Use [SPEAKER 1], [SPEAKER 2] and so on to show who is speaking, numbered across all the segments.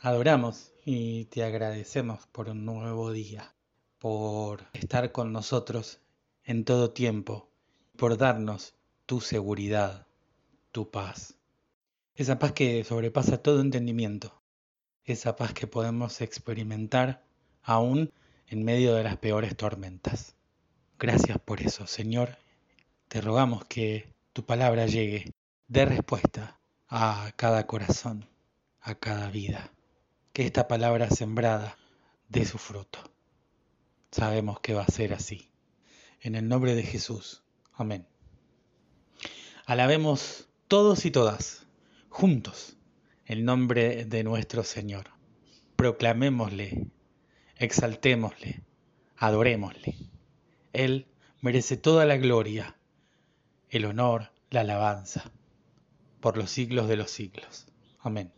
[SPEAKER 1] adoramos y te agradecemos por un nuevo día, por estar con nosotros en todo tiempo, por darnos tu seguridad, tu paz. Esa paz que sobrepasa todo entendimiento, esa paz que podemos experimentar aún en medio de las peores tormentas. Gracias por eso, Señor. Te rogamos que tu palabra llegue, dé respuesta a cada corazón, a cada vida esta palabra sembrada dé su fruto. Sabemos que va a ser así. En el nombre de Jesús. Amén. Alabemos todos y todas, juntos, el nombre de nuestro Señor. Proclamémosle, exaltémosle, adorémosle. Él merece toda la gloria, el honor, la alabanza, por los siglos de los siglos. Amén.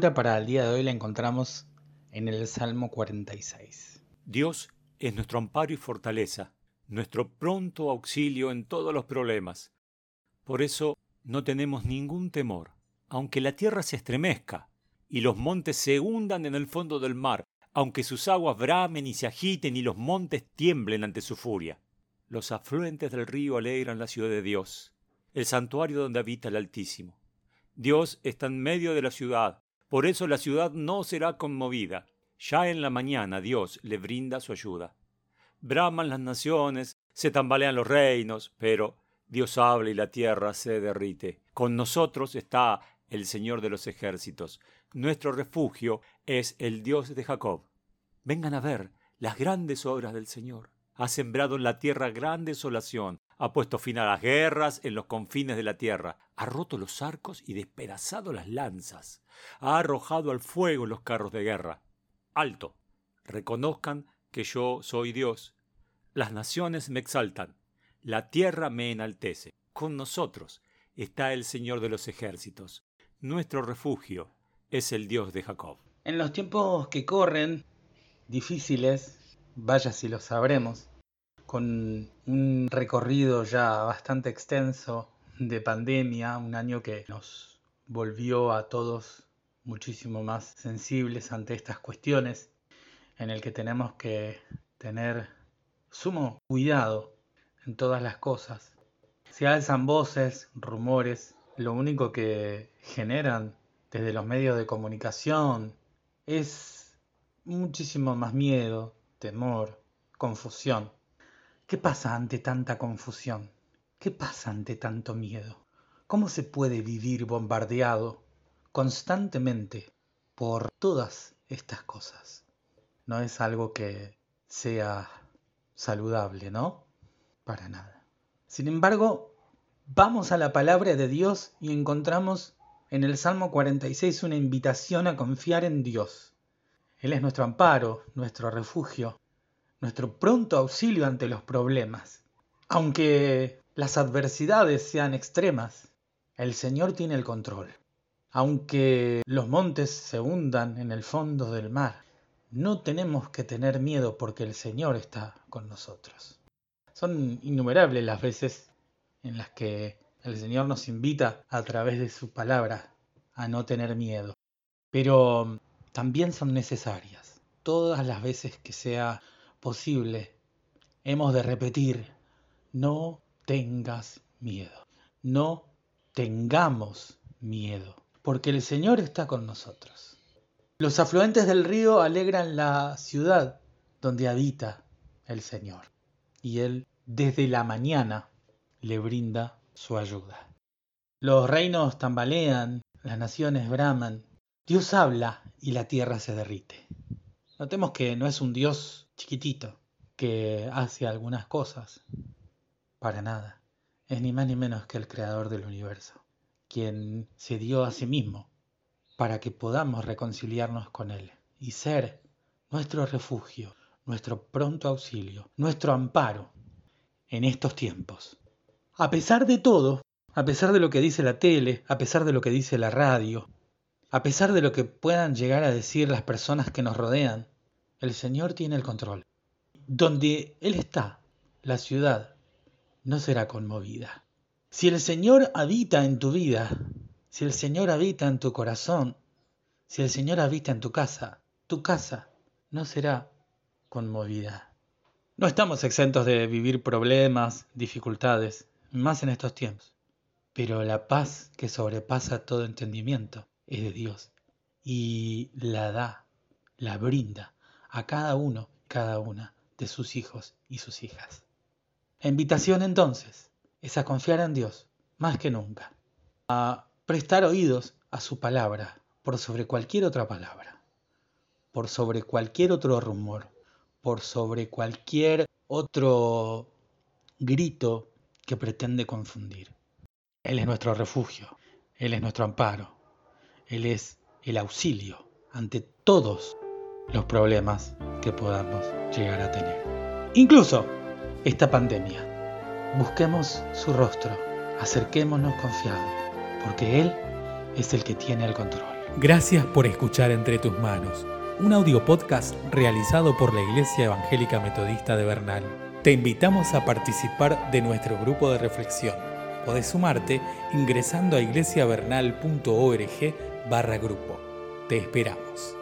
[SPEAKER 1] Para el día de hoy la encontramos en el Salmo 46.
[SPEAKER 2] Dios es nuestro amparo y fortaleza, nuestro pronto auxilio en todos los problemas. Por eso no tenemos ningún temor, aunque la tierra se estremezca y los montes se hundan en el fondo del mar, aunque sus aguas bramen y se agiten y los montes tiemblen ante su furia. Los afluentes del río alegran la ciudad de Dios, el santuario donde habita el Altísimo. Dios está en medio de la ciudad, por eso la ciudad no será conmovida. Ya en la mañana Dios le brinda su ayuda. Braman las naciones, se tambalean los reinos, pero Dios habla y la tierra se derrite. Con nosotros está el Señor de los ejércitos. Nuestro refugio es el Dios de Jacob. Vengan a ver las grandes obras del Señor. Ha sembrado en la tierra gran desolación, ha puesto fin a las guerras en los confines de la tierra, ha roto los arcos y despedazado las lanzas, ha arrojado al fuego los carros de guerra. Alto, reconozcan que yo soy Dios. Las naciones me exaltan, la tierra me enaltece. Con nosotros está el Señor de los ejércitos. Nuestro refugio es el Dios de Jacob.
[SPEAKER 1] En los tiempos que corren, difíciles, vaya si lo sabremos, con un recorrido ya bastante extenso de pandemia, un año que nos volvió a todos muchísimo más sensibles ante estas cuestiones, en el que tenemos que tener sumo cuidado en todas las cosas. Se alzan voces, rumores, lo único que generan desde los medios de comunicación es muchísimo más miedo, temor, confusión. ¿Qué pasa ante tanta confusión? ¿Qué pasa ante tanto miedo? ¿Cómo se puede vivir bombardeado constantemente por todas estas cosas? No es algo que sea saludable, ¿no? Para nada. Sin embargo, vamos a la palabra de Dios y encontramos en el Salmo 46 una invitación a confiar en Dios. Él es nuestro amparo, nuestro refugio, nuestro pronto auxilio ante los problemas. Aunque las adversidades sean extremas, el Señor tiene el control. Aunque los montes se hundan en el fondo del mar, no tenemos que tener miedo porque el Señor está con nosotros. Son innumerables las veces en las que el Señor nos invita a través de su palabra a no tener miedo. Pero también son necesarias. Todas las veces que sea posible, hemos de repetir, no tengas miedo. No tengamos miedo, porque el Señor está con nosotros. Los afluentes del río alegran la ciudad donde habita el Señor. Y Él desde la mañana le brinda su ayuda. Los reinos tambalean, las naciones braman, Dios habla y la tierra se derrite. Notemos que no es un Dios chiquitito que hace algunas cosas. Para nada. Es ni más ni menos que el creador del universo, quien se dio a sí mismo para que podamos reconciliarnos con Él y ser nuestro refugio, nuestro pronto auxilio, nuestro amparo en estos tiempos. A pesar de todo, a pesar de lo que dice la tele, a pesar de lo que dice la radio, a pesar de lo que puedan llegar a decir las personas que nos rodean, el Señor tiene el control. Donde Él está, la ciudad no será conmovida. Si el Señor habita en tu vida, si el Señor habita en tu corazón, si el Señor habita en tu casa, tu casa no será conmovida. No estamos exentos de vivir problemas, dificultades, más en estos tiempos. Pero la paz que sobrepasa todo entendimiento es de Dios y la da, la brinda a cada uno, cada una de sus hijos y sus hijas. La invitación entonces es a confiar en Dios más que nunca, a prestar oídos a su palabra por sobre cualquier otra palabra, por sobre cualquier otro rumor, por sobre cualquier otro grito que pretende confundir. Él es nuestro refugio, Él es nuestro amparo, Él es el auxilio ante todos los problemas que podamos llegar a tener. Incluso esta pandemia. Busquemos su rostro, acerquémonos confiados porque Él es el que tiene el control.
[SPEAKER 3] Gracias por escuchar Entre tus manos, un audio podcast realizado por la Iglesia Evangélica Metodista de Bernal. Te invitamos a participar de nuestro grupo de reflexión. Podés sumarte ingresando a iglesiavernal.org barra grupo. Te esperamos.